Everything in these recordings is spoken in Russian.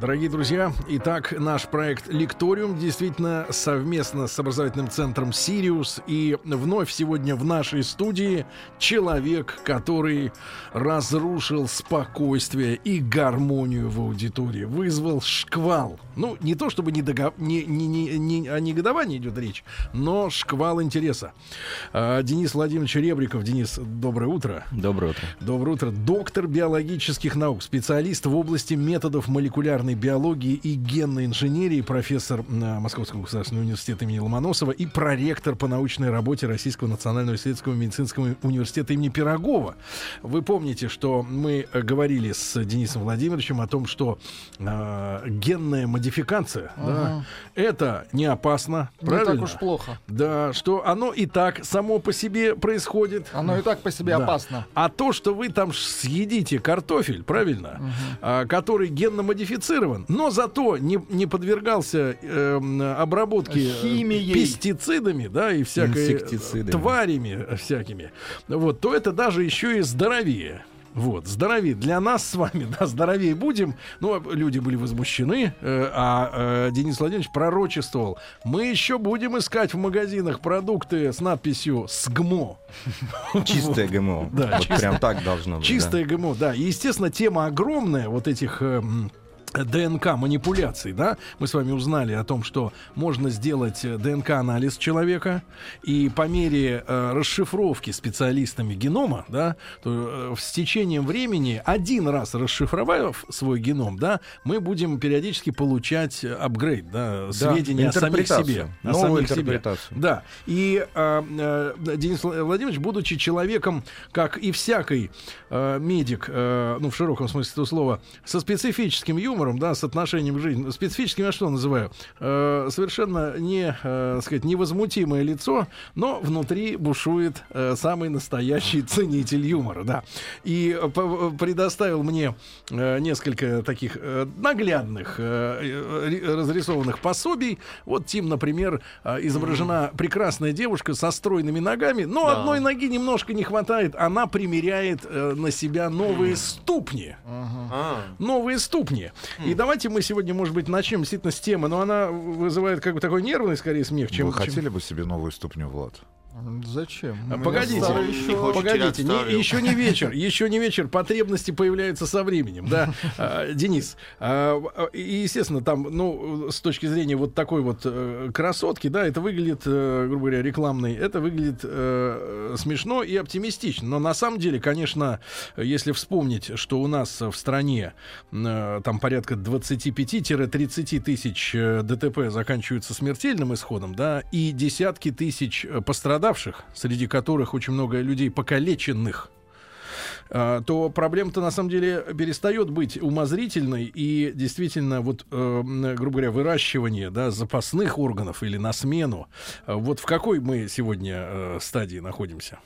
Дорогие друзья, итак, наш проект «Лекториум» действительно совместно с образовательным центром «Сириус». И вновь сегодня в нашей студии человек, который разрушил спокойствие и гармонию в аудитории, вызвал шквал. Ну, не то чтобы не, догов... не, не, не, не о негодовании идет речь, но шквал интереса. А, Денис Владимирович Ребриков. Денис, доброе утро. Доброе утро. Доброе утро. Доктор биологических наук, специалист в области методов молекулярной биологии и генной инженерии, профессор э, Московского государственного университета имени Ломоносова и проректор по научной работе Российского национального исследовательского медицинского университета имени Пирогова. Вы помните, что мы э, говорили с Денисом Владимировичем о том, что э, генная модификация, да, это не опасно, Не правильно? так уж плохо. Да, что оно и так само по себе происходит. Оно и так по себе Да. опасно. А то, что вы там съедите картофель, правильно, а, который генно модифицирован, но зато не, не подвергался эм, обработке э, Химией. пестицидами, да, и всякой э, тварями э, всякими, вот, то это даже еще и здоровее. Вот, здоровее. Для нас с вами, да, здоровее будем. Ну, а люди были возмущены, э, а э, Денис Владимирович пророчествовал. Мы еще будем искать в магазинах продукты с надписью «СГМО». Чистое ГМО. Да, прям так должно быть. Чистое ГМО, да. И, естественно, тема огромная вот этих э, м, ДНК манипуляций, да, мы с вами узнали о том, что можно сделать э, ДНК-анализ человека, и по мере э, расшифровки специалистами генома, да, то э, с течением времени, один раз расшифровав свой геном, да, мы будем периодически получать э, апгрейд, да, сведения о самих себе. О самих себе. Да. И э, э, Денис Вла- Владимирович, будучи человеком, как и всякий э, медик, э, ну, в широком смысле этого слова, со специфическим юмором, да, с отношением к жизни, специфическим я что называю, Э, совершенно не, э, сказать, невозмутимое лицо, но внутри бушует э, самый настоящий ценитель юмора, да. И э, по- предоставил мне э, несколько таких э, наглядных э, э, разрисованных пособий. Вот Тим, например, э, изображена прекрасная девушка со стройными ногами, но Да. одной ноги немножко не хватает. Она примеряет э, на себя новые ступни А, новые ступни. И давайте мы сегодня, может быть, начнем действительно с темы, но она вызывает как бы такой нервный, скорее, смех, чем... Вы хотели бы себе новую ступню, Влад? Зачем? А, Погодите, еще- погодите, не- еще не вечер, еще не вечер, потребности появляются со временем, да, А, Денис. а, И, естественно, там, ну, с точки зрения вот такой вот э, красотки, да, это выглядит, э, грубо говоря, рекламный, это выглядит э, смешно и оптимистично, но на самом деле, конечно, если вспомнить, что у нас в стране там порядка 25-30 тысяч ДТП заканчиваются смертельным исходом, да, и десятки тысяч э, пострадавших, среди которых очень много людей покалеченных, а, то проблема-то на самом деле перестает быть умозрительной и действительно вот, э, грубо говоря, выращивание да, запасных органов или на смену. А Вот в какой мы сегодня э, стадии находимся?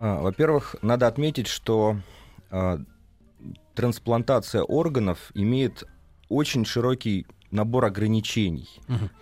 А, Во-первых, надо отметить, что трансплантация органов имеет очень широкий набор ограничений.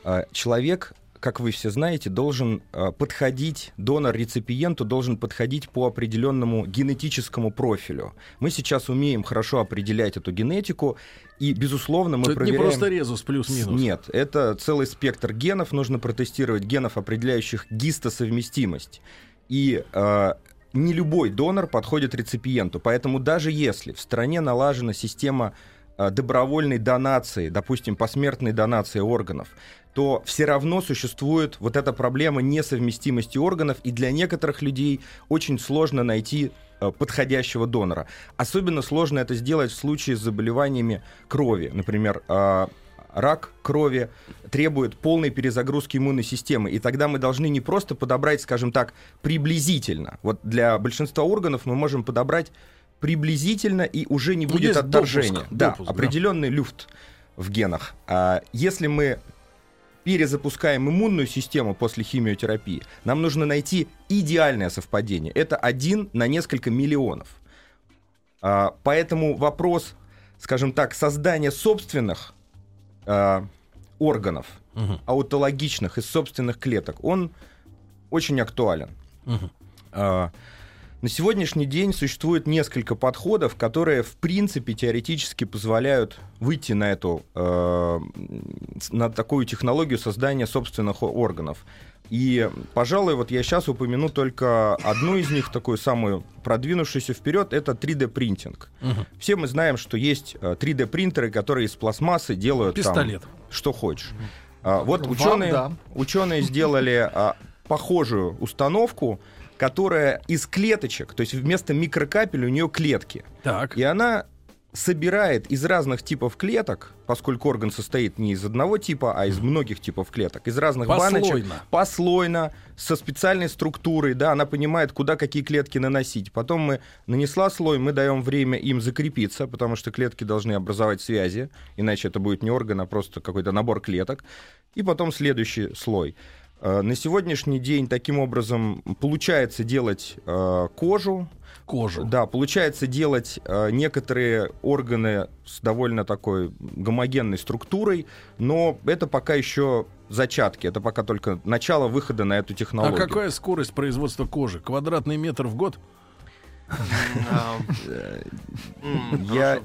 А, Человек, как вы все знаете, должен а, подходить, донор реципиенту должен подходить по определенному генетическому профилю. Мы сейчас умеем хорошо определять эту генетику, и, безусловно, мы это не проверяем... просто резус плюс-минус. Нет, это целый спектр генов. Нужно протестировать генов, определяющих гистосовместимость. И э, не любой донор подходит реципиенту. Поэтому даже если в стране налажена система э, добровольной донации, допустим, посмертной донации органов, то все равно существует вот эта проблема несовместимости органов, и для некоторых людей очень сложно найти э, подходящего донора. Особенно сложно это сделать в случае с заболеваниями крови. Например, э, рак крови требует полной перезагрузки иммунной системы. И тогда мы должны не просто подобрать, скажем так, приблизительно. Вот для большинства органов мы можем подобрать приблизительно и уже не Ну, будет есть отторжения. допуск, да, допуск, да. определенный люфт в генах. А если мы перезапускаем иммунную систему после химиотерапии, нам нужно найти идеальное совпадение. Это один на несколько миллионов. А, Поэтому вопрос, скажем так, создания собственных а, органов, Мгм. аутологичных из собственных клеток, он очень актуален. Мгм. А, На сегодняшний день существует несколько подходов, которые, в принципе, теоретически позволяют выйти на эту, э, на такую технологию создания собственных органов. И, пожалуй, вот я сейчас упомяну только одну из них, такую самую продвинувшуюся вперед, это 3D-принтинг. Мгм. Все мы знаем, что есть э, 3D-принтеры, которые из пластмассы делают там Пистолет. что хочешь. А, вот Вам ученые, да. ученые сделали а, похожую установку, которая из клеточек, то есть вместо микрокапель у нее клетки. Так. И она собирает из разных типов клеток, поскольку орган состоит не из одного типа, а из многих типов клеток, из разных баночек, Послойно. послойно, со специальной структурой, да, она понимает, куда какие клетки наносить. Потом мы нанесла слой, мы даем время им закрепиться, потому что клетки должны образовать связи, иначе это будет не орган, а просто какой-то набор клеток. И потом следующий слой. Э, На сегодняшний день таким образом получается делать э, кожу, Кожу. да, получается делать э, некоторые органы с довольно такой гомогенной структурой, но это пока еще зачатки, это пока только начало выхода на эту А технологию. какая скорость производства кожи? Квадратный метр в год? Я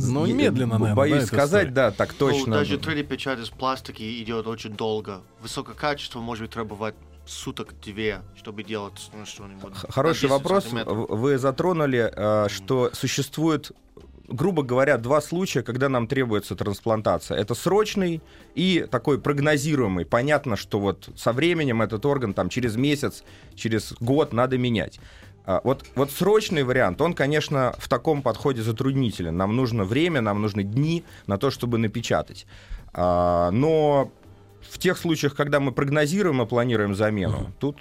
Ну, медленно, наверное, боюсь сказать, да, так точно. Ну, даже 3D-печать из пластики идет очень долго. Высокое качество может быть требовать суток-две, чтобы делать ну, что-нибудь. Хороший 10 вопрос. Вы затронули, э, что существует, грубо говоря, два случая, когда нам требуется трансплантация. Это срочный и такой прогнозируемый. Понятно, что вот со временем этот орган там через месяц, через год надо менять. А, Вот, вот срочный вариант, он, конечно, в таком подходе затруднителен. Нам нужно время, нам нужны дни на то, чтобы напечатать. А, Но в тех случаях, когда мы прогнозируем и планируем замену, тут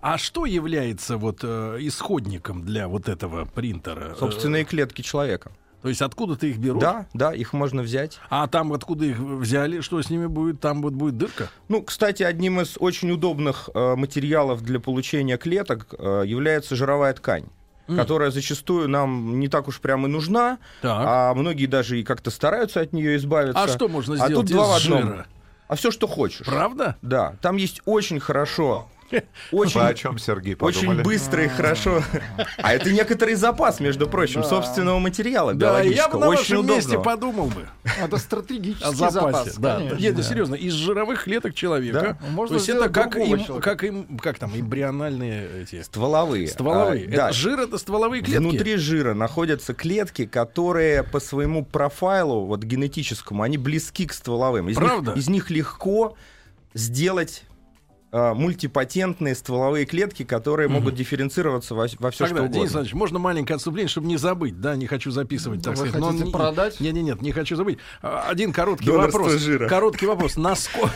А что является вот э, исходником для вот этого принтера? Э, собственные клетки человека. То есть откуда-то их берут? Да, да, их можно взять. А там откуда их взяли, что с ними будет? Там вот будет дырка? Ну, кстати, одним из очень удобных э, материалов для получения клеток э, является жировая ткань. М. которая зачастую нам не так уж прям и нужна, Так. а многие даже и как-то стараются от нее избавиться. А что можно А сделать тут два в из одном. жира? А все, что хочешь. Правда? Да, там есть очень хорошо, Вы о очень, чем, Сергей, очень подумали? быстро и хорошо. А это некоторый запас, между прочим, собственного материала Да, я бы на очень вашем месте подумал бы Это стратегический запас, да. Нет, ну серьезно, из жировых клеток человека. Да. Можно То есть это как, им, как, им, как там, эмбриональные эти... Стволовые. Стволовые. А, да, жир это стволовые клетки? Внутри жира находятся клетки, которые по своему профайлу, вот генетическому, они близки к стволовым. Из, Правда? Них, из них легко сделать мультипатентные стволовые клетки, которые могут дифференцироваться во, во все, Тогда, что Денис угодно. Иванович, можно маленькое отступление, чтобы не забыть, да, не хочу записывать, так Вы сказать. хотите не- продать? Не, не, нет, не хочу забыть. А, Один короткий Донорство вопрос. жира. Короткий вопрос. Насколько,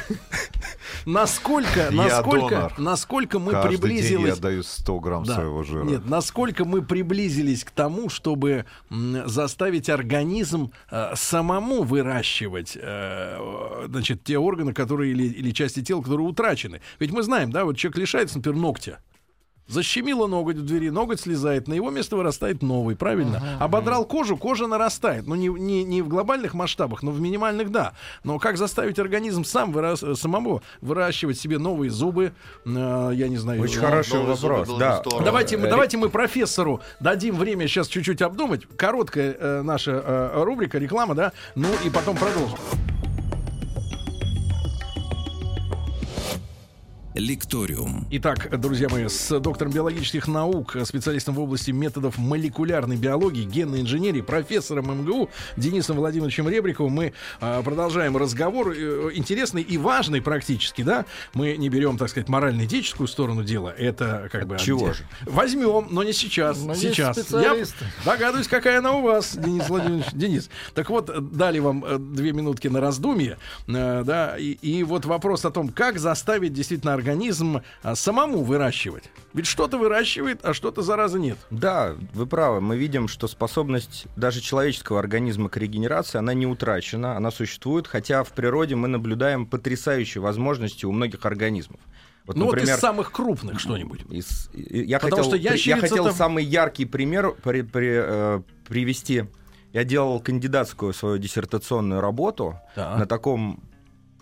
насколько, Я насколько, насколько мы Каждый день я приблизились даю 100 грамм Да. своего жира. Нет, насколько мы приблизились к тому, чтобы заставить организм э, самому выращивать э, значит, те органы, которые или, или части тела, которые утрачены. Ведь мы знаем, да, вот человек лишается, например, ногтя. Защемило ноготь в двери, ноготь слезает, на его место вырастает новый, правильно? Ободрал кожу, кожа нарастает. Ну, не, не, не в глобальных масштабах, но в минимальных, да. Но как заставить организм сам вырас, самому выращивать себе новые зубы, э, я не знаю. Очень ну, хороший вопрос. Да. Давайте мы, Э, давайте мы профессору дадим время сейчас чуть-чуть обдумать. Короткая э, наша э, рубрика, реклама, да? Ну и потом продолжим. Лекториум. Итак, друзья мои, с доктором биологических наук, специалистом в области методов молекулярной биологии, генной инженерии, профессором МГУ Денисом Владимировичем Ребриковым мы э, продолжаем разговор, э, интересный и важный практически, да? Мы не берем, так сказать, морально-этическую сторону дела, это как бы... чего же? Возьмем, но не сейчас. Но сейчас. Я догадываюсь, какая она у вас, Денис Владимирович. Денис, так вот, дали вам э, две минутки на раздумье, э, да, и, и вот вопрос о том, как заставить действительно организм а, самому выращивать. Ведь что-то выращивает, а что-то, зараза, нет. Да, вы правы. Мы видим, что способность даже человеческого организма к регенерации, она не утрачена, она существует, хотя в природе мы наблюдаем потрясающие возможности у многих организмов. Вот, ну вот из самых крупных что-нибудь. из- я Потому хотел, что я хотел самый яркий пример при- при- э, привести. Я делал кандидатскую свою диссертационную работу Да. на таком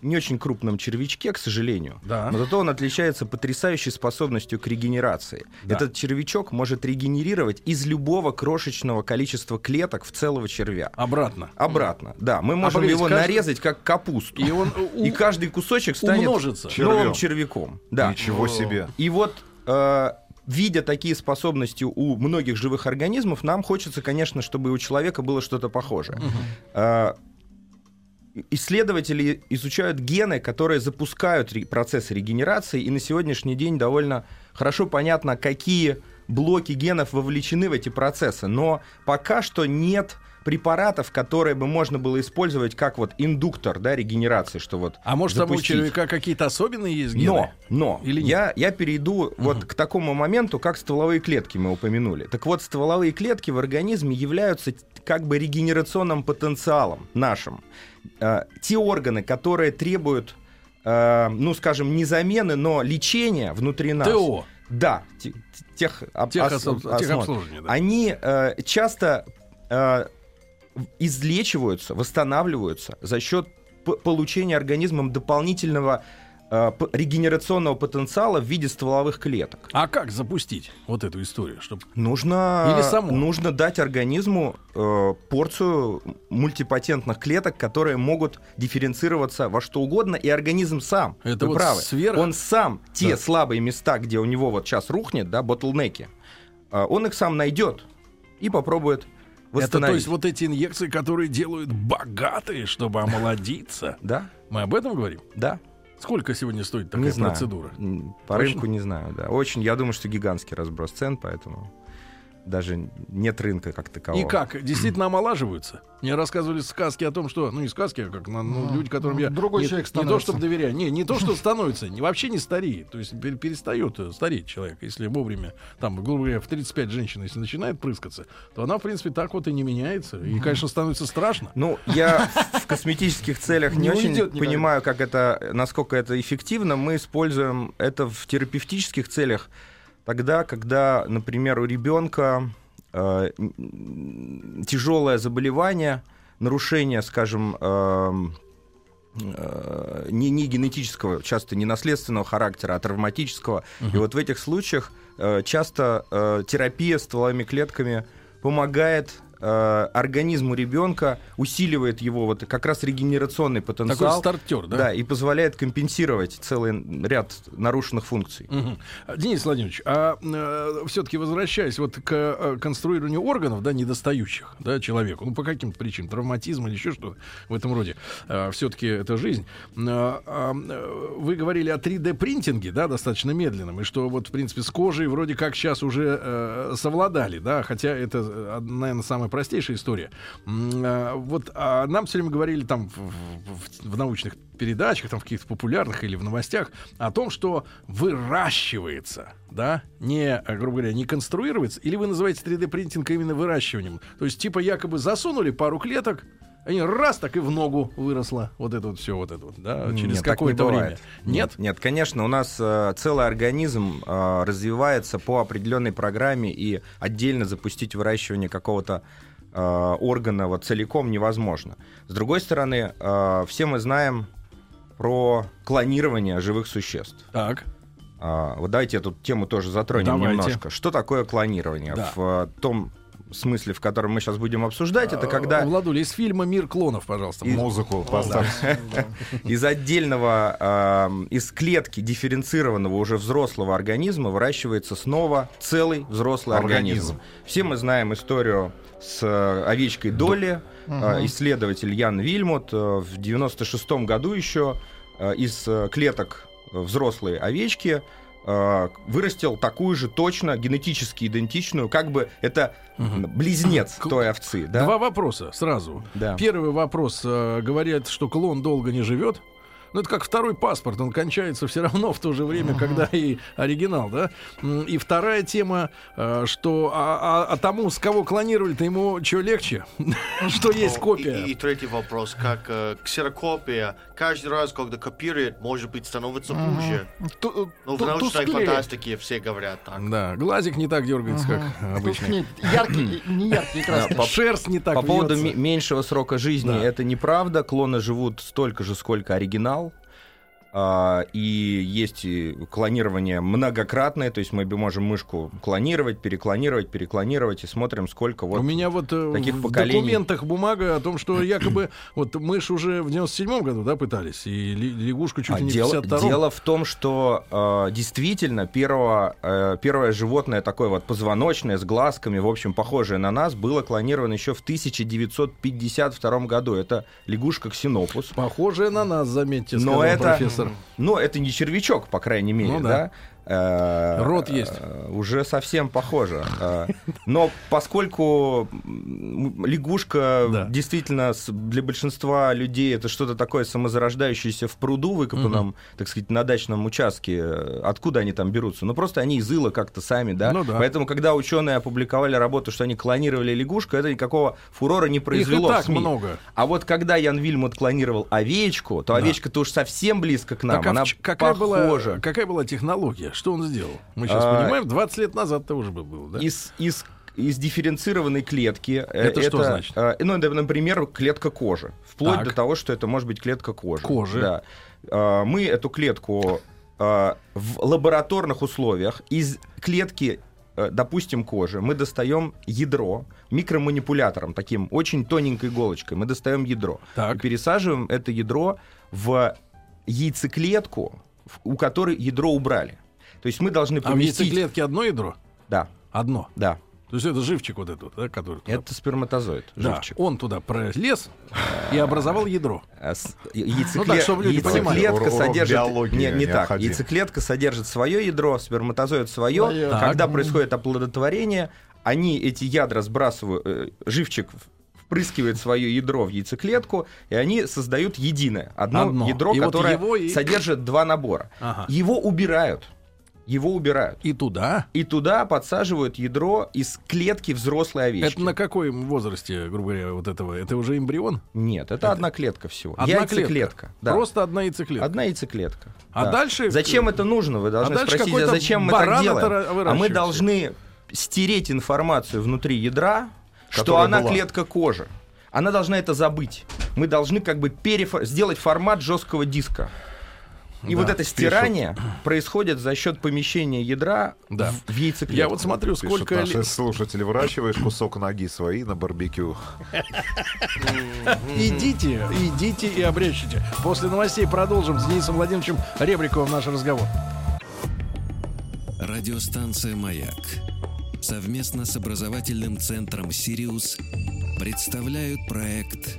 не очень крупном червячке, к сожалению. Да. Но зато он отличается потрясающей способностью к регенерации. Да. Этот червячок может регенерировать из любого крошечного количества клеток в целого червя. Обратно. Обратно, да. Мы можем погодите, его каждый- нарезать как капусту. И он у- И каждый кусочек станет умножится. новым Червем. червяком. Да. Ничего себе. И вот, э, видя такие способности у многих живых организмов, нам хочется, конечно, чтобы и у человека было что-то похожее. Э, Исследователи изучают гены, которые запускают процесс регенерации, и на сегодняшний день довольно хорошо понятно, какие блоки генов вовлечены в эти процессы. Но пока что нет препаратов, которые бы можно было использовать как вот индуктор да, регенерации, что вот А может, там у запустить. червяка какие-то особенные есть гены? Но, но, Или нет? я, я перейду вот к такому моменту, как стволовые клетки мы упомянули. Так вот, стволовые клетки в организме являются как бы регенерационным потенциалом нашим. Э, те органы, которые требуют, э, ну, скажем, не замены, но лечения внутри нас. ТО. Да, те- тех, об- Техособ- ос- техобслуживание, да. Они э, часто э, излечиваются, восстанавливаются за счет получения организмом дополнительного э, регенерационного потенциала в виде стволовых клеток. А как запустить вот эту историю? Чтоб... Нужно, Или само? нужно дать организму э, порцию мультипатентных клеток, которые могут дифференцироваться во что угодно, и организм сам, Это вы вот правы, сверх- он сам те Да. слабые места, где у него вот сейчас рухнет, да, ботлнеки, э, он их сам найдет и попробует Это то есть вот эти инъекции, которые делают богатые, чтобы омолодиться. Да, Мы об этом говорим? да. Сколько сегодня стоит такая не знаю. процедура? По Точно? рынку не знаю, да. Очень, я думаю, что гигантский разброс цен, поэтому даже нет рынка как такового. И как? Действительно омолаживаются? Мне рассказывали сказки о том, что... Ну, не сказки, а как на- ну, Ну, люди, которым я... другой не, человек Не то, становится. чтобы доверяю. Не, не то, что становится. Не, вообще не стареет. То есть пер- перестает э, стареть человек. Если вовремя, там, грубо говоря, в 35 женщина, если начинает прыскаться, то она, в принципе, так вот и не меняется. И, конечно, становится страшно. Ну, я в косметических целях не, очень понимаю, как это, насколько это эффективно. Мы используем это в терапевтических целях тогда, когда, например, у ребенка тяжелое заболевание, нарушение, скажем, эм, э, не, не генетического, часто не наследственного характера, а травматического. И вот в этих случаях э, часто э, терапия стволовыми клетками помогает э, организму ребенка, усиливает его вот как раз регенерационный Такой потенциал. стартер, да? Да, и позволяет компенсировать целый ряд нарушенных функций. А, Денис Владимирович, а все-таки возвращаясь вот к э, конструированию органов, да, недостающих, да, человеку, ну, по каким-то причинам, травматизм или еще что-то в этом роде, все-таки это жизнь. А, а, э, вы говорили о 3D-принтинге, да, достаточно медленном, и что вот, в принципе, с кожей вроде как сейчас уже э, совладали, да, хотя это, наверное, самая простейшая история. А, Вот а нам все время говорили там в, в- в научных передачах, там в каких-то популярных или в новостях о том, что выращивается, да, не, грубо говоря, не конструируется, или вы называете 3D-принтинг именно выращиванием. То есть, типа, якобы засунули пару клеток, они раз так и в ногу выросло. Вот это вот все, вот это вот, да, через Нет, какое-то не время. бывает. Нет? Нет, конечно, у нас э, целый организм э, развивается по определенной программе, и отдельно запустить выращивание какого-то э, органа вот целиком невозможно. С другой стороны, э, все мы знаем про клонирование живых существ. Так. А, вот давайте эту тему тоже затронем Давайте. немножко. Что такое клонирование? Да. В э, том смысле, в котором мы сейчас будем обсуждать, это когда Э, Владуля, из фильма «Мир клонов», пожалуйста. Музыку поставь. из отдельного, из клетки дифференцированного уже взрослого организма выращивается снова целый взрослый организм. Все мы знаем историю с э, овечкой Долли. Э, Исследователь Ян Вильмут э, в 96 году еще из клеток взрослой овечки вырастил такую же точно генетически идентичную, как бы это близнец Кл- той овцы. Да? Два вопроса сразу. Да. Первый вопрос. э, говорят, что клон долго не живет. Ну, это как второй паспорт, он кончается все равно в то же время, когда и оригинал, да? И вторая тема, э, что а, а- а тому, с кого клонировали-то ему что легче? Что есть Ну, копия? И, и третий вопрос, как э, ксерокопия каждый раз, когда копирует, может быть, становится хуже. Ту- Ну, в научной фантастике все говорят так. Да, глазик не так дергается, как обычно. Яркий, не яркий красный. по- Шерсть не так По поводу меньшего срока жизни, это неправда. Клоны живут столько же, сколько оригинал. А, и есть и клонирование многократное, то есть мы можем мышку клонировать, переклонировать, переклонировать и смотрим, сколько вот... У меня вот э, таких в поколений. документах бумага о том, что якобы вот мышь уже в 97-м году, да, пытались, и лягушку чуть А ли не в дело, 52-м. дело в том, что э, действительно первого, э, первое животное такое вот позвоночное с глазками, в общем, похожее на нас, было клонировано еще в 1952 году. Это лягушка ксенопус. Похожая на нас, заметьте, Но это, профессор. Ну, это не червячок, по крайней мере, Ну да. да. Э, Рот есть. э, Уже совсем похоже. Э, Но поскольку лягушка Да. действительно для большинства людей это что-то такое самозарождающееся в пруду, выкопанном, так сказать, на дачном участке, откуда они там берутся? Ну, просто они из ила как-то сами, да? Ну да. Поэтому, когда ученые опубликовали работу, что они клонировали лягушку, это никакого фурора не Их и произвело в так СМИ. много. А вот когда Ян Вильмут клонировал овечку, то Да. овечка-то уж совсем близко к нам. Так, а Она какая, была, похожа. какая была технология? Что он сделал? Мы сейчас А, понимаем, 20 лет назад это уже бы было, да? Из, из, из дифференцированной клетки. э, Это что значит? э, ну, это, например, клетка кожи. Вплоть Так. до того, что это может быть клетка кожи. Кожи. Да. Э, Мы эту клетку э, в лабораторных условиях из клетки э, допустим, кожи, мы достаем ядро микроманипулятором, таким очень тоненькой иголочкой. Мы достаем ядро. Так. И пересаживаем это ядро в яйцеклетку, у которой ядро убрали. То есть мы должны А в поместить... яйцеклетке одно ядро? Да, Одно. да. То есть это живчик вот этот, да, который туда- Это сперматозоид, Да, живчик. он туда пролез и образовал ядро. А яйцекле- Ну так, чтобы люди понимали. Яйцеклетка содержит... не, не так. Яйцеклетка содержит свое ядро, сперматозоид свое. Когда происходит оплодотворение, они эти ядра сбрасывают... э, живчик в- впрыскивает свое ядро в яйцеклетку, и они создают единое. Одно, Одно. ядро, И вот которое его и- содержит два набора. Ага. Его убирают. Его убирают. И туда. И туда подсаживают ядро из клетки взрослой овечки. Это на каком возрасте, грубо говоря, вот этого? Это уже эмбрион? Нет, это, одна клетка всего. Одна Яйцеклетка. клетка. Да. Просто одна яйцеклетка. Одна яйцеклетка. А дальше- Зачем это нужно? Вы должны А дальше спросить, а зачем мы так делаем? это А мы должны стереть информацию внутри ядра, что Которая она была. клетка кожи. Она должна это забыть. Мы должны как бы перефо- сделать формат жесткого диска. И Да, вот это стирание происходит за счет помещения ядра Да. в, в яйцеклетку. Я вот смотрю, Пишут сколько... наши ли- слушатели, выращиваешь кусок ноги своей на барбекю. Идите, идите и обрящите. После новостей продолжим с Денисом Владимировичем Ребриковым наш разговор. Радиостанция «Маяк» совместно с образовательным центром «Сириус» представляют проект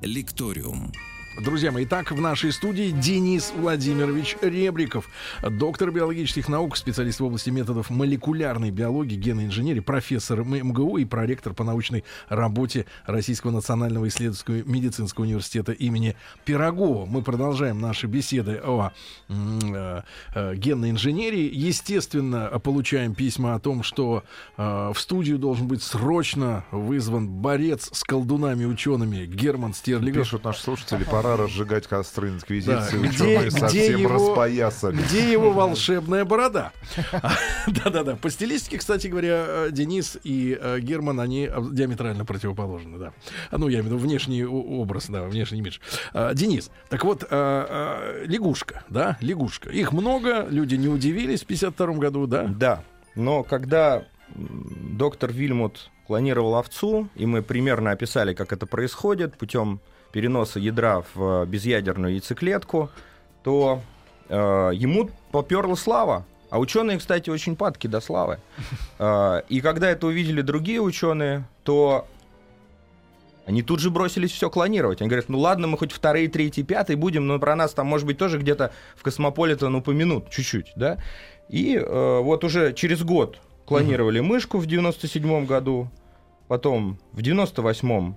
«Лекториум». Друзья мои, итак, в нашей студии Денис Владимирович Ребриков, доктор биологических наук, специалист в области методов молекулярной биологии, генной инженерии, профессор МГУ и проректор по научной работе Российского национального исследовательского медицинского университета имени Пирогова. Мы продолжаем наши беседы о э, э, генной инженерии. Естественно, получаем письма о том, что э, в студию должен быть срочно вызван борец с колдунами-учеными Герман Стерлигов. Пишут наши слушатели, пора разжигать костры Да, инквизиции. где- Ученые где совсем его- распоясали. Где его волшебная борода? Да-да-да. По стилистике, кстати говоря, э, Денис и э, Герман, они диаметрально противоположны, да. А, Ну, я имею в виду внешний образ, да, внешний имидж. А, Денис, так вот, э, лягушка, да, лягушка. Их много, люди не удивились в 52 году, да? Да, но когда доктор Вильмут клонировал овцу, и мы примерно описали, как это происходит путем переноса ядра в э, безъядерную яйцеклетку, то э, ему поперла слава. А ученые, кстати, очень падки до славы. Э, и когда это увидели другие ученые, то они тут же бросились все клонировать. Они говорят, ну ладно, мы хоть вторые, третьи, пятые будем, но про нас там, может быть, тоже где-то в Космополитен упомянут чуть-чуть, да? И э, вот уже через год клонировали мышку в 97 году, потом в 98-м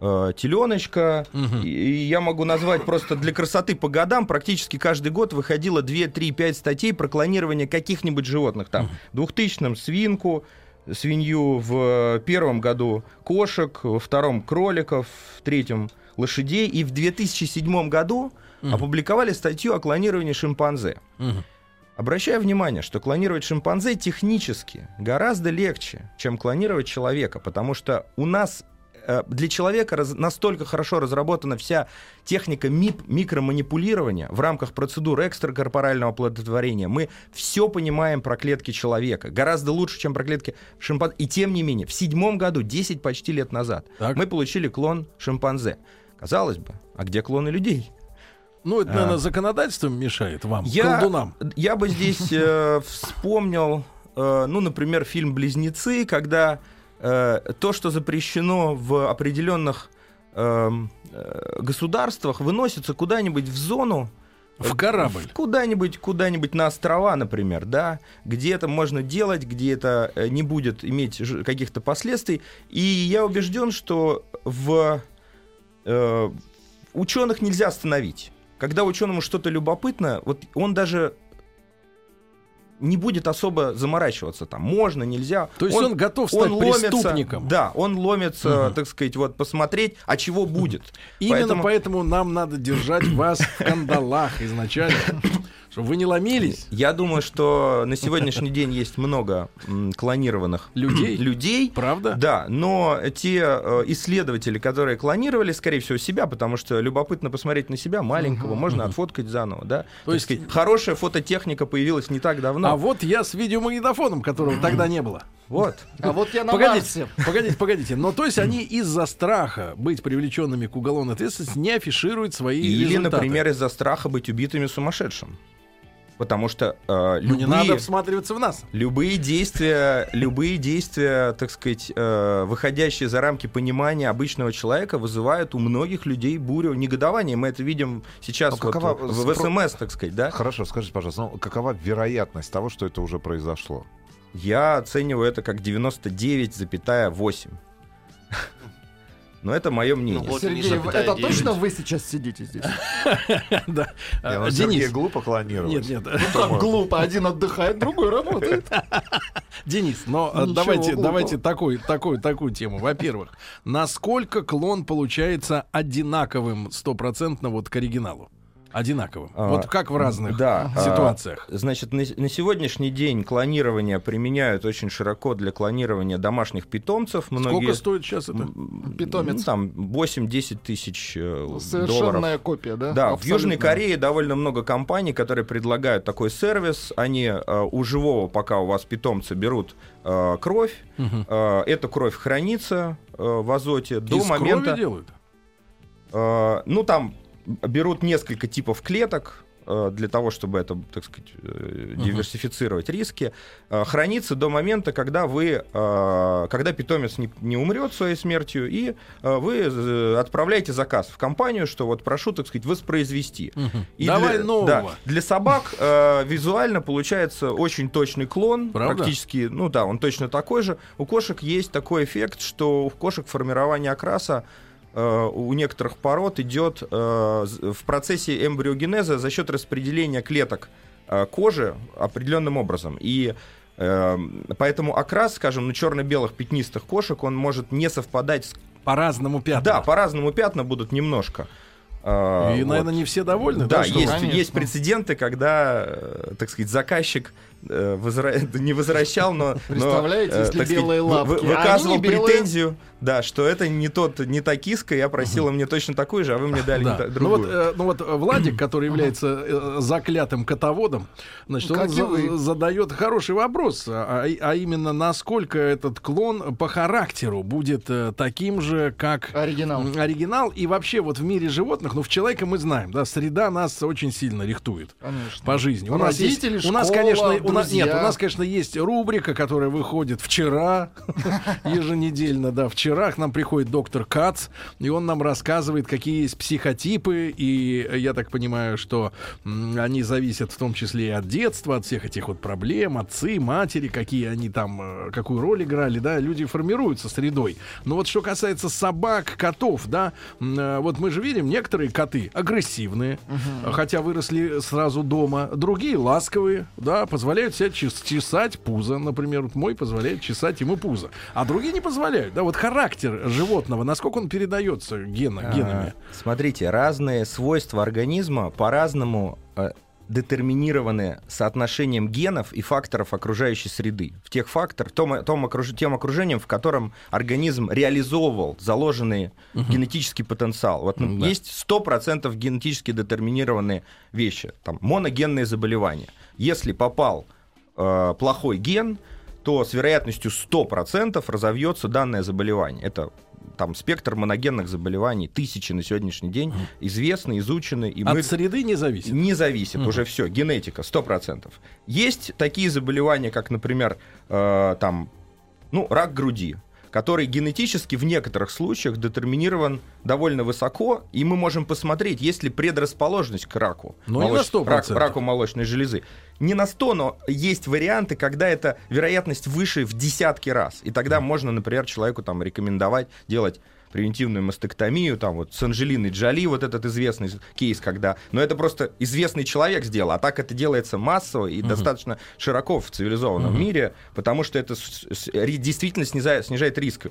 э, теленочка. Мгм. И, и я могу назвать просто для красоты по годам. Практически каждый год выходило 2, 3, 5 статей про клонирование каких-нибудь животных. Там, в 2000-м свинку, свинью в первом году кошек, во втором кроликов, в третьем лошадей. И в 2007 году Мгм. опубликовали статью о клонировании шимпанзе. Мгм. Обращаю внимание, что клонировать шимпанзе технически гораздо легче, чем клонировать человека, потому что у нас для человека раз- настолько хорошо разработана вся техника МИП, микроманипулирования в рамках процедур экстракорпорального оплодотворения. Мы все понимаем про клетки человека, гораздо лучше, чем про клетки шимпанзе. И тем не менее, в седьмом году, 10 почти лет назад, Так. мы получили клон шимпанзе. Казалось бы, а где клоны людей? Ну, это, наверное, законодательством мешает вам, Я, колдунам. я бы здесь э, вспомнил, э, ну, например, фильм «Близнецы», когда э, то, что запрещено в определенных эм, э, государствах, выносится куда-нибудь в зону, В корабль. Куда-нибудь, куда-нибудь на острова, например, да, где это можно делать, где это э, не будет иметь каких-то последствий. И я убежден, что в э, ученых нельзя остановить. Когда ученому что-то любопытно, вот он даже не будет особо заморачиваться там. Можно, нельзя. То есть он, готов стать ломится- преступником. да, он ломится, Мгм. так сказать, вот посмотреть, а чего будет. Именно Поэтому- поэтому... нам надо держать вас в кандалах изначально, чтобы вы не ломились. Я думаю, что на сегодняшний день есть много клонированных Людей? людей. Правда? Да, но те э, исследователи, которые клонировали, скорее всего, себя, потому что любопытно посмотреть на себя маленького, можно отфоткать заново, да. То есть- есть хорошая фототехника появилась не так давно. А вот я с видеомагнитофоном, которого тогда не было. Вот. А вот я на Погодите, Марсе. погодите, погодите. Но то есть они из-за страха быть привлеченными к уголовной ответственности не афишируют свои Или, результаты. например, из-за страха быть убитыми сумасшедшим. Потому что э, Ну, любые... не надо всматриваться в нас. Любые действия, любые действия, так сказать, э, выходящие за рамки понимания обычного человека, вызывают у многих людей бурю негодования. Мы это видим сейчас Ну, вот какова в, в СМС, так сказать, да? Хорошо, скажите, пожалуйста, ну, какова вероятность того, что это уже произошло? Я оцениваю это как 99,8. Но это мое мнение. Ну, вот Сергей, это девять. точно вы сейчас сидите здесь? Да. А, ну, Сергей Денис. глупо клонировать. Нет, нет. Как глупо, один отдыхает, другой работает. Денис, но Ничего давайте, давайте такой, такой, такую тему. Во-первых, насколько клон получается одинаковым стопроцентно вот к оригиналу? Одинаковым. А, вот как в разных да, а, ситуациях. Значит, на, на сегодняшний день клонирование применяют очень широко для клонирования домашних питомцев. Многие, Сколько стоит сейчас это? Питомец? ну, там 8-10 тысяч э, долларов. Совершенная копия, да? Да, в Абсолютно. Южной Корее довольно много компаний, которые предлагают такой сервис. Они э, у живого, пока у вас питомца, берут э, кровь. Мгм. Э, эта кровь хранится э, в азоте до Из крови момента. делают? Э, ну, там берут несколько типов клеток э, для того, чтобы это, так сказать, э, диверсифицировать риски, э, хранится до момента, когда вы, когда питомец не, не умрет своей смертью, и вы отправляете заказ в компанию, что вот прошу, так сказать, воспроизвести. Мгм. И Давай для, нового. да, для собак визуально получается очень точный клон, Правда? практически, ну да, он точно такой же. У кошек есть такой эффект, что у кошек формирование окраса у некоторых пород идет э, в процессе эмбриогенеза за счет распределения клеток э, кожи определенным образом. И э, поэтому окрас, скажем, на черно-белых пятнистых кошек, он может не совпадать с... По-разному пятна. Да, по-разному пятна будут немножко. Э, И, вот. наверное, не все довольны. Да, что есть? Конечно. есть прецеденты, когда, э, так сказать, заказчик э, возра- не возвращал, но, но, Представляете, э, если так сказать, белые вы- лапки, а они выказывал не белые. претензию, да, что это не тот, не та киска, я просила мне точно такую же, а вы мне дали Да. не та- Ну другую. вот, э, ну вот э, Владик, который является э, заклятым котоводом, значит, он за- вы. задает хороший вопрос, а, а именно насколько этот клон по характеру будет э, таким же, как Оригинал. оригинал. И вообще вот в мире животных, ну в человека мы знаем, да, среда нас очень сильно рихтует Конечно. по жизни. У нас, есть, Родители, у нас школа, конечно, у нас у нас нет, у друзья. нас, конечно, есть рубрика, которая выходит вчера, еженедельно, да, вчера к нам приходит доктор Кац, и он нам рассказывает, какие есть психотипы, и я так понимаю, что они зависят в том числе и от детства, от всех этих вот проблем, отцы, матери, какие они там, э, какую роль играли, да, люди формируются средой. Но вот что касается собак, котов, да, э, вот мы же видим, некоторые коты агрессивные, хотя выросли сразу дома, другие ласковые, да, позволяют себе чес- чесать пузо, например, вот мой позволяет чесать ему пузо, а другие не позволяют, да, вот характер животного, насколько он передается гена, генами. А, Смотрите, разные свойства организма по-разному э, детерминированы соотношением генов и факторов окружающей среды. В тех фактор, том, том окруж- тем окружением, в котором организм реализовывал заложенный генетический потенциал. Вот ну, Да. есть 100% генетически детерминированные вещи, там, моногенные заболевания. Если попал э, плохой ген, то с вероятностью 100% разовьется данное заболевание. Это там спектр моногенных заболеваний, тысячи на сегодняшний день, известны, изучены. И От мы... среды не зависит. Не зависит, Мгм. уже все, генетика, 100%. Есть такие заболевания, как, например, э, там, ну, рак груди, который генетически в некоторых случаях детерминирован довольно высоко, и мы можем посмотреть, есть ли предрасположенность к раку. Но не на 100%. рак- раку молочной железы. Не на 100, но есть варианты, когда эта вероятность выше в десятки раз. И тогда можно, например, человеку там рекомендовать делать превентивную мастектомию, там вот с Анджелиной Джоли, вот этот известный кейс, когда... Но это просто известный человек сделал, а так это делается массово и достаточно широко в цивилизованном мире, потому что это действительно снижает, снижает риск.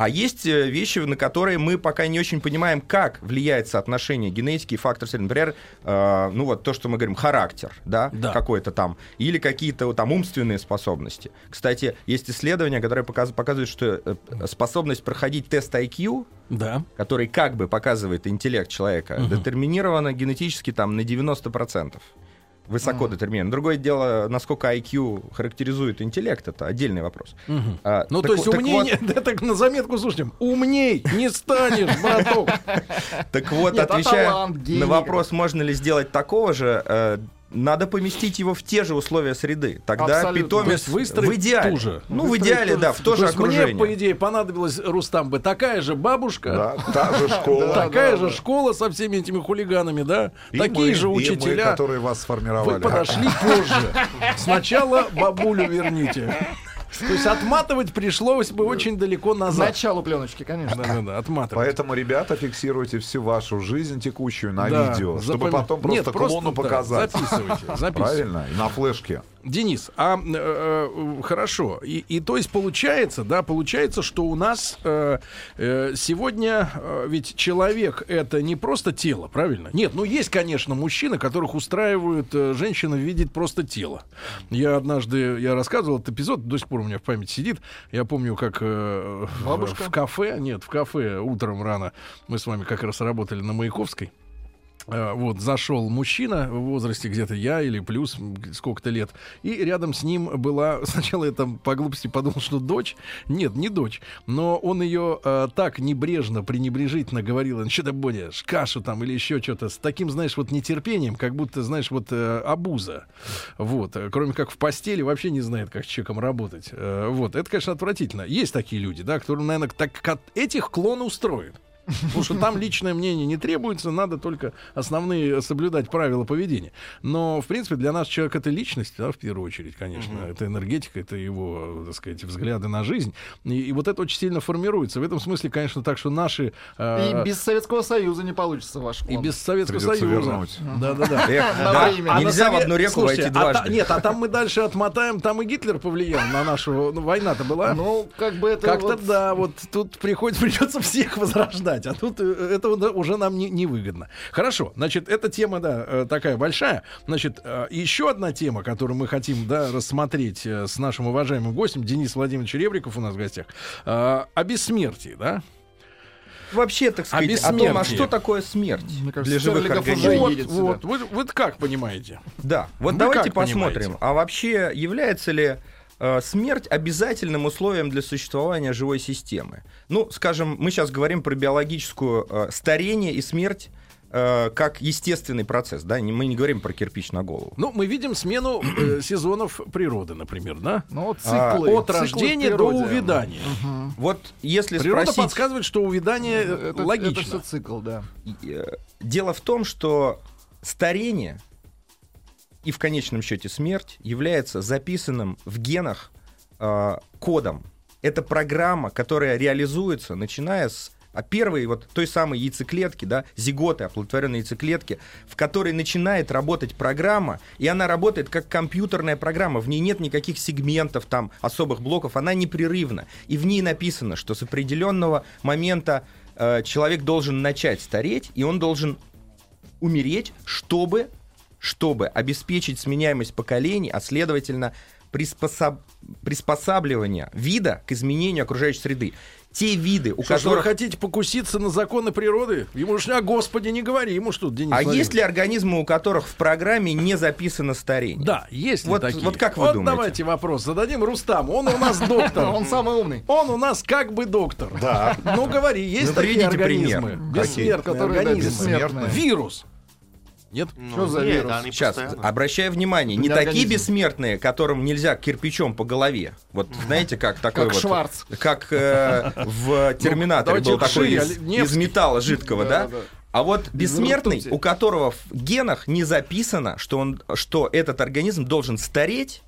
А есть э, вещи, на которые мы пока не очень понимаем, как влияет соотношение генетики и фактор среды. Например, э, ну вот то, что мы говорим, характер, да, Да. какой-то там, или какие-то там умственные способности. Кстати, есть исследования, которые показ- показывают, что э, способность проходить тест IQ, Да. который как бы показывает интеллект человека, детерминирована генетически там на 90%. Высоко детерминировано. Другое дело, насколько IQ характеризует интеллект, это отдельный вопрос. Мгм. А, Ну, так то есть так умнее, вот- да, так на заметку слушаем, умней не станешь, браток. Так вот, а отвечая на вопрос, можно ли сделать такого же, э, надо поместить его в те же условия среды. Тогда Абсолютно. питомец То есть выстроить в идеале. ту же. Ну, в идеале, да, в то То же есть мне, окружение. по идее, понадобилась, Рустам, бы такая же бабушка, Да, та же школа. такая же школа со всеми этими хулиганами, да? Такие же учителя. которые вас сформировали. Вы подошли позже. Сначала бабулю верните. То есть отматывать пришлось бы очень далеко назад. началу пленочки, конечно. Да, да, да, отматывать. Поэтому, ребята, фиксируйте всю вашу жизнь текущую на Да, видео, чтобы запоми- потом Нет, просто просто, клону да, показать. записывайте, записывайте. Правильно? И на флешке. Денис, а э, э, хорошо, и, и то есть получается, да, получается, что у нас э, э, сегодня э, ведь человек это не просто тело, правильно? Нет, ну есть, конечно, мужчины, которых устраивают э, женщины видеть просто тело. Я однажды я рассказывал этот эпизод, до сих пор у меня в памяти сидит. Я помню, как э, Бабушка? в кафе, нет, в кафе утром рано мы с вами как раз работали на Маяковской. Э, Вот, зашел мужчина в возрасте где-то я или плюс сколько-то лет. И рядом с ним была... Сначала я там по глупости подумал, что дочь. Нет, не дочь. Но он ее э, так небрежно, пренебрежительно говорил. Ну, что ты будешь, кашу там или еще что-то. С таким, знаешь, вот нетерпением, как будто, знаешь, вот э, обуза. Вот. Э, Кроме как в постели вообще не знает, как с человеком работать. Э, вот. Это, конечно, отвратительно. Есть такие люди, да, которые, наверное, так этих клон устроит. Потому что там личное мнение не требуется, надо только основные соблюдать правила поведения. Но, в принципе, для нас человек это личность, да, в первую очередь, конечно. Это энергетика, это его, так сказать, взгляды на жизнь. И, и вот это очень сильно формируется. В этом смысле, конечно, так, что наши... э, И без Советского Союза не получится ваш и клон. без Советского Придется Союза. вернуть. Да-да-да. Время. А нельзя в одну реку войти а дважды. нет, а там мы дальше отмотаем, там и Гитлер повлиял на нашу... Ну, война-то была. Ну, как бы это Как-то да, вот тут приходится, придется всех возрождать, а тут э, это вот уже нам не, невыгодно. Хорошо, значит, эта тема, да, э, такая большая. Значит, э, еще одна тема, которую мы хотим, да, рассмотреть с нашим уважаемым гостем, Денис Владимирович Ребриков у нас в гостях, о бессмертии, да? Вообще, так сказать, А о том, а что такое смерть Мне кажется, для живых организмов. Вот, едет вот, вы, вы как понимаете? Да, вот Вы давайте посмотрим. понимаете? А вообще является ли э, смерть обязательным условием для существования живой системы? Ну, скажем, мы сейчас говорим про биологическую э, старение и смерть э, как естественный процесс, да, мы не говорим про кирпич на голову. Ну, мы видим смену э, сезонов природы, например, да? Ну, вот А, циклы. От циклы рождения до увядания. Вот если Природа спросить... подсказывает, что увядание э, Это, это логично. все цикл, да. Дело в том, что старение и в конечном счете смерть является записанным в генах э, кодом. Это программа, которая реализуется, начиная с а первой вот той самой яйцеклетки, да, зиготы, оплодотворенной яйцеклетки, в которой начинает работать программа, и она работает как компьютерная программа, в ней нет никаких сегментов, там, особых блоков, она непрерывна, и в ней написано, что с определенного момента э, человек должен начать стареть, и он должен умереть, чтобы, чтобы обеспечить сменяемость поколений, а следовательно приспособ- приспосабливание вида к изменению окружающей среды. Те виды, у Что ж, вы которых... хотите покуситься на законы природы? Ему ж о Господи не говори, ему что, Денис А Владимирович? есть ли организмы, у которых в программе не записано старение? Да, есть ли Вот- такие? вот как вы вот думаете? давайте вопрос зададим Рустаму. Он у нас доктор. Он самый умный. Он у нас как бы доктор. Да. Ну говори, есть Ну, такие организмы. бессмертные. Вирус. Нет? Ну, Что за вирус? они Сейчас, постоянно. обращаю внимание, не Не такие организм. бессмертные, которым нельзя кирпичом по голове. Вот знаете, как такой Как вот... Шварц. Как э, в Терминаторе давайте был такой из, металла жидкого, да? Да, да. А вот бессмертный, у которого в генах не записано, что, он, что этот организм должен стареть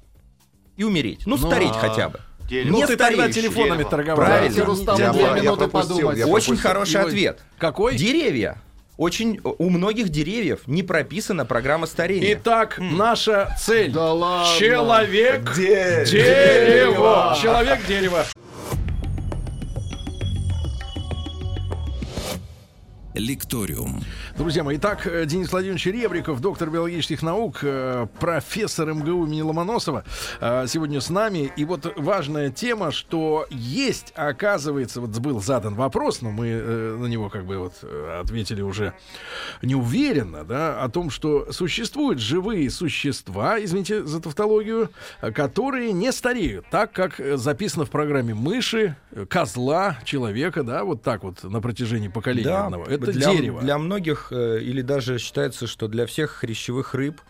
и умереть. Ну, Ну, стареть а, хотя бы. Дерево. Ну ты тогда стареющее телефонами дерево. торговал. Правильно. Дайте Рустаму Я- две я минуты подумать. я Очень пропустил. хороший Его- ответ. Какой? Деревья. Очень, у многих деревьев не прописана программа старения. Итак, наша цель. Да ладно. Человек Где? дерево. Человек дерево. Лекториум. Друзья мои, итак, э, Денис Владимирович Ребриков, доктор биологических наук, э, профессор МГУ имени Ломоносова, э, сегодня с нами. И вот важная тема, что есть, оказывается, вот был задан вопрос, но мы на него как бы вот ответили уже неуверенно, да, о том, что существуют живые существа, извините за тавтологию, которые не стареют, так как записано в программе мыши, козла, человека, да, вот так вот на протяжении поколения Да, одного. Это для, дерево. Для многих, э, или даже считается, что для всех хрящевых рыб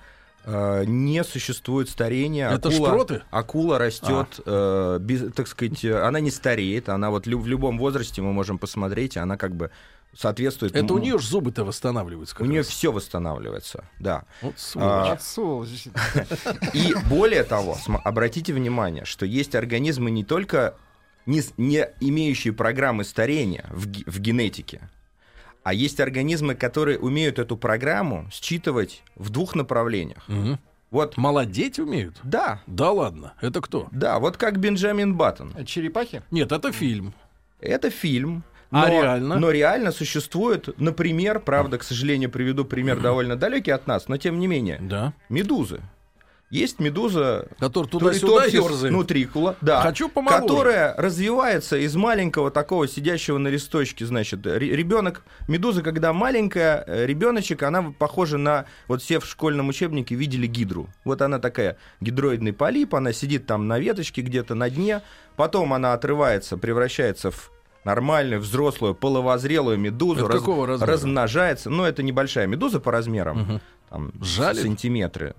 э, не существует старения. Это акула, шпроты? Акула растет, э, без- так сказать, э, она не стареет, она вот в любом возрасте мы можем посмотреть, она как бы соответствует. Это у нее ж зубы-то восстанавливаются. как у нее раз. все восстанавливается, да. Вот сволочь. А. И более того, обратите внимание, что есть организмы не только не, не имеющие программы старения в, в генетике, а есть организмы, которые умеют эту программу считывать в двух направлениях. Мгм. Вот, Молодеть умеют? да, Да ладно. Это кто? да, вот как Бенджамин Баттон. Черепахи? Нет, это фильм. Это фильм. А но- реально? Но реально существует, например, правда, к сожалению, приведу пример довольно далекий от нас, но тем не менее, Да. медузы. Есть медуза Который туда-сюда нутрикула, да, Хочу помоложе. которая развивается из маленького такого сидящего на листочке, значит, ребенок, медуза, когда маленькая, э, ребеночек, она похожа на, вот все в школьном учебнике видели гидру. Вот она такая, гидроидный полип, она сидит там на веточке где-то на дне, потом она отрывается, превращается в нормальную, взрослую, половозрелую медузу, Это размера? размножается. Ну, это небольшая медуза по размерам, Мгм. там, Жалит? сантиметры.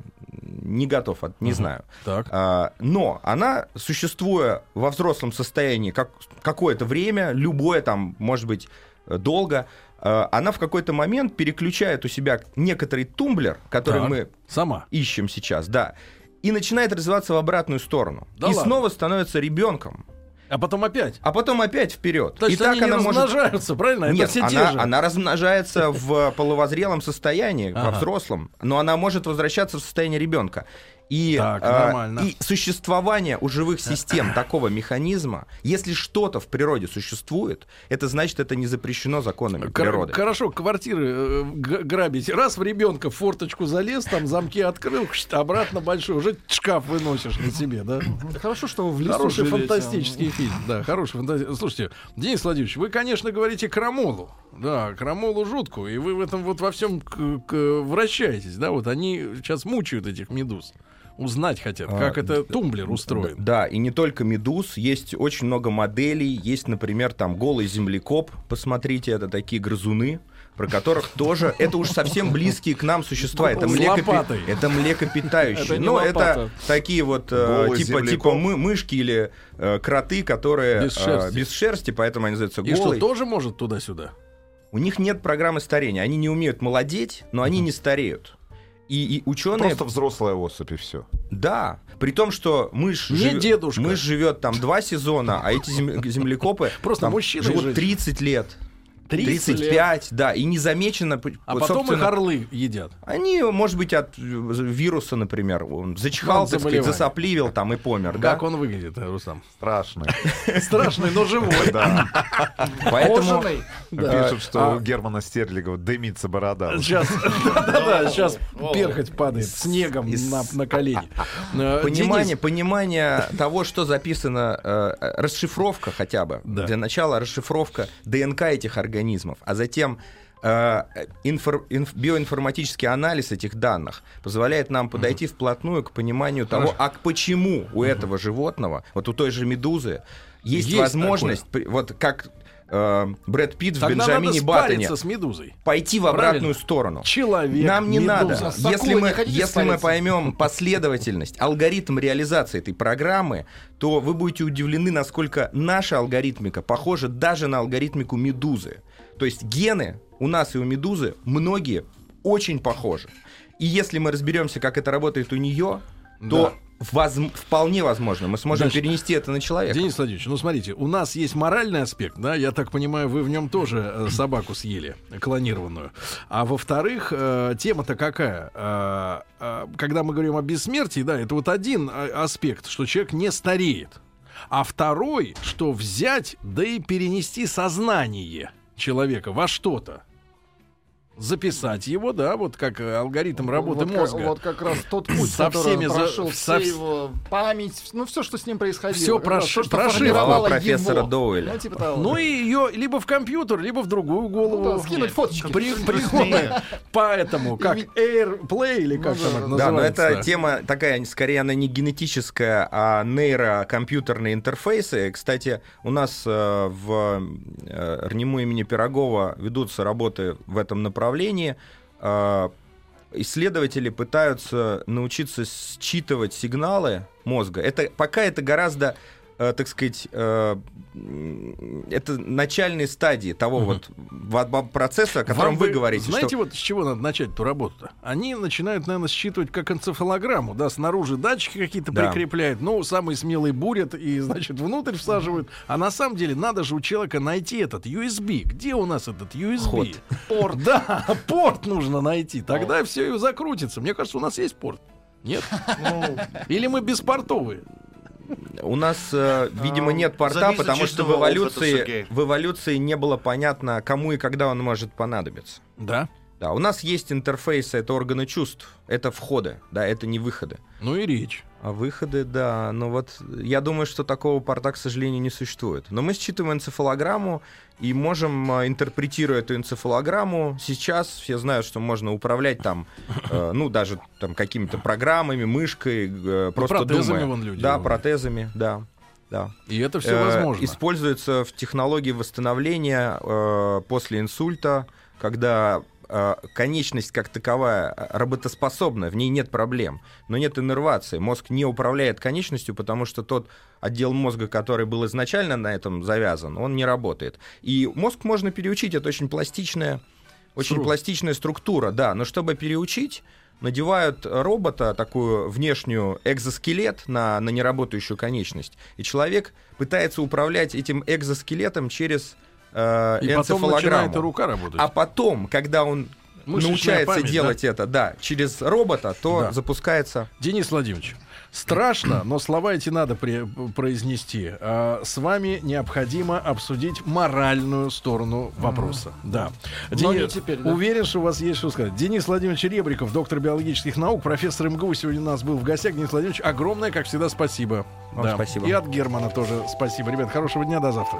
Не готов, от- не Мгм. знаю. Так. А, но она, существуя во взрослом состоянии как, какое-то время, любое там, может быть, э, долго, э, она в какой-то момент переключает у себя некоторый тумблер, который Так. мы Сама. ищем сейчас, да, и начинает развиваться в обратную сторону. Да и ладно? снова становится ребенком. А потом опять. А потом опять вперед. То есть и так они не она может размножаются, правильно? нет, это все те она, же. она размножается в половозрелом состоянии, во взрослом, но она может возвращаться в состояние ребенка. И, Так, нормально. и существование у живых систем такого механизма, если что-то в природе существует, это значит, это не запрещено законами Кор- природы. Хорошо, квартиры э, г- грабить. Раз в ребенка в форточку залез, там замки открыл, обратно большой, уже шкаф выносишь на себе, да? Хорошо, что вы в лесу Хороший живете. фантастический фильм, да, хороший фантастический. Слушайте, Денис Владимирович, вы, конечно, говорите крамолу, да, крамолу жуткую, и вы в этом вот во всем к- к- вращаетесь, да, вот они сейчас мучают этих медуз. Узнать хотят, А, как это тумблер устроен. Да, и не только медуз, есть очень много моделей, есть, например, там голый землекоп, посмотрите, это такие грызуны, про которых тоже это уж совсем близкие к нам существа. Это, млекопи- это млекопитающие. Это Но лопата. это такие вот э, типа, типа мы- мышки или э, кроты, которые Без э, шерсти. без шерсти, поэтому они называются И что, голые. тоже может туда-сюда? У них нет программы старения. Они не умеют молодеть, но они не стареют. И, и ученые... Просто взрослая особь и все. Да. При том, что мышь, Не живет- дедушка. мышь живет там два сезона, а эти зем- землекопы Просто и живут женщина. 30 лет. 30 35, да, и не замечено. п- А вот, потом их орлы едят. Они, может быть, от э, вируса, например, он зачихал, так сказать, засопливил там и помер, да? Как он выглядит, э, Рустам? Страшный. Страшный, но живой. Да. Поэтому. Да. Пишут, что А- у Германа Стерлигова дымится борода. Сейчас, да-да, сейчас перхоть падает снегом на, колени. Э, понимание, понимание того, что записано, расшифровка хотя бы. Да. Для начала расшифровка ДНК этих организмов, а затем э, инфор- инф- биоинформатический анализ этих данных позволяет нам подойти вплотную к пониманию того, а к почему у этого животного, вот у той же медузы, есть, Есть возможность, при- вот как э, Брэд Питт в Тогда надо Бенджамине Баттоне, спариться с медузой. пойти в обратную сторону. Человек, Нам не медуза. надо. С акулой Если мы, если мы поймем последовательность, алгоритм реализации этой программы, то вы будете удивлены, насколько наша алгоритмика похожа даже на алгоритмику медузы. То есть гены у нас и у медузы многие очень похожи. И если мы разберемся, как это работает у нее, то воз- вполне возможно мы сможем Значит, перенести это на человека. Денис Владимирович, ну смотрите, у нас есть моральный аспект, да, я так понимаю, вы в нем тоже э, собаку съели, клонированную. А во-вторых, э, тема-то какая? Э, э, когда мы говорим о бессмертии, да, это вот один э, аспект, что человек не стареет. А второй, что взять, да и перенести сознание человека во что-то. Записать его, да, вот как э, алгоритм работы вот, как- мозга. вот как раз тот путь, Со который всеми он за- прошел, со все вс- его память, ну все, что с ним происходило. Как раз прош- то, что Слова профессора его. Доуэля. Ну, типа того. Ну и ее либо в компьютер, либо в другую голову. Ну да, скинуть фоточки. При- прикольно. Поэтому, как AirPlay или как Ну там да, это да. Да, но называется. это тема такая, скорее, она не генетическая, а нейрокомпьютерные интерфейсы. Кстати, у нас э, в э, РНИМУ имени Пирогова ведутся работы в этом направлении. Э, Исследователи пытаются научиться считывать сигналы мозга. Это, пока это гораздо так сказать, э, это начальные стадии того вот во- во- процесса, о котором Вам вы говорите. Знаете, что- вот с чего надо начать эту работу-то? Они начинают, наверное, считывать как энцефалограмму, да, снаружи датчики какие-то Да. прикрепляют, ну, самый смелый бурят и, значит, внутрь всаживают. А на самом деле надо же у человека найти этот USB. Где у нас этот USB? Ход. Порт. Да, порт нужно найти. Тогда все и закрутится. Мне кажется, у нас есть порт. Нет? Ну, Или мы беспортовые? У нас, э, видимо, А, нет порта, потому что в эволюции, в эволюции не было понятно, кому и когда он может понадобиться. Да. Да, у нас есть интерфейсы, это органы чувств, это входы, да, это не выходы. Ну и речь. А выходы, да, ну вот я думаю, что такого порта, к сожалению, не существует. Но мы считываем энцефалограмму и можем, а, интерпретируя эту энцефалограмму, сейчас все знают, что можно управлять там, э, ну, даже там какими-то программами, мышкой, э, просто протезами думая. вон люди Да, делают. протезами, да, да. И это все Э, возможно. Используется в технологии восстановления э, после инсульта, когда э, конечность как таковая работоспособна, в ней нет проблем, но нет иннервации. Мозг не управляет конечностью, потому что тот отдел мозга, который был изначально на этом завязан, он не работает. И мозг можно переучить, это очень пластичная, очень Сру. пластичная структура, да, но чтобы переучить, надевают робота, такую внешнюю экзоскелет на, на неработающую конечность, и человек пытается управлять этим экзоскелетом через э, И потом энцефалограмму. рука работать. А потом, когда он Мышечная научается память, делать это, да, через робота, то Да. запускается. Денис Владимирович, страшно, но слова эти надо при- произнести. А, с вами необходимо обсудить моральную сторону вопроса. Да. Но Дени- не теперь, да. Уверен, что у вас есть что сказать. Денис Владимирович Ребриков, доктор биологических наук, профессор МГУ, сегодня у нас был в гостях. Денис Владимирович, огромное, как всегда, спасибо. Вам спасибо. И от Германа тоже спасибо. Ребят, хорошего дня, до завтра.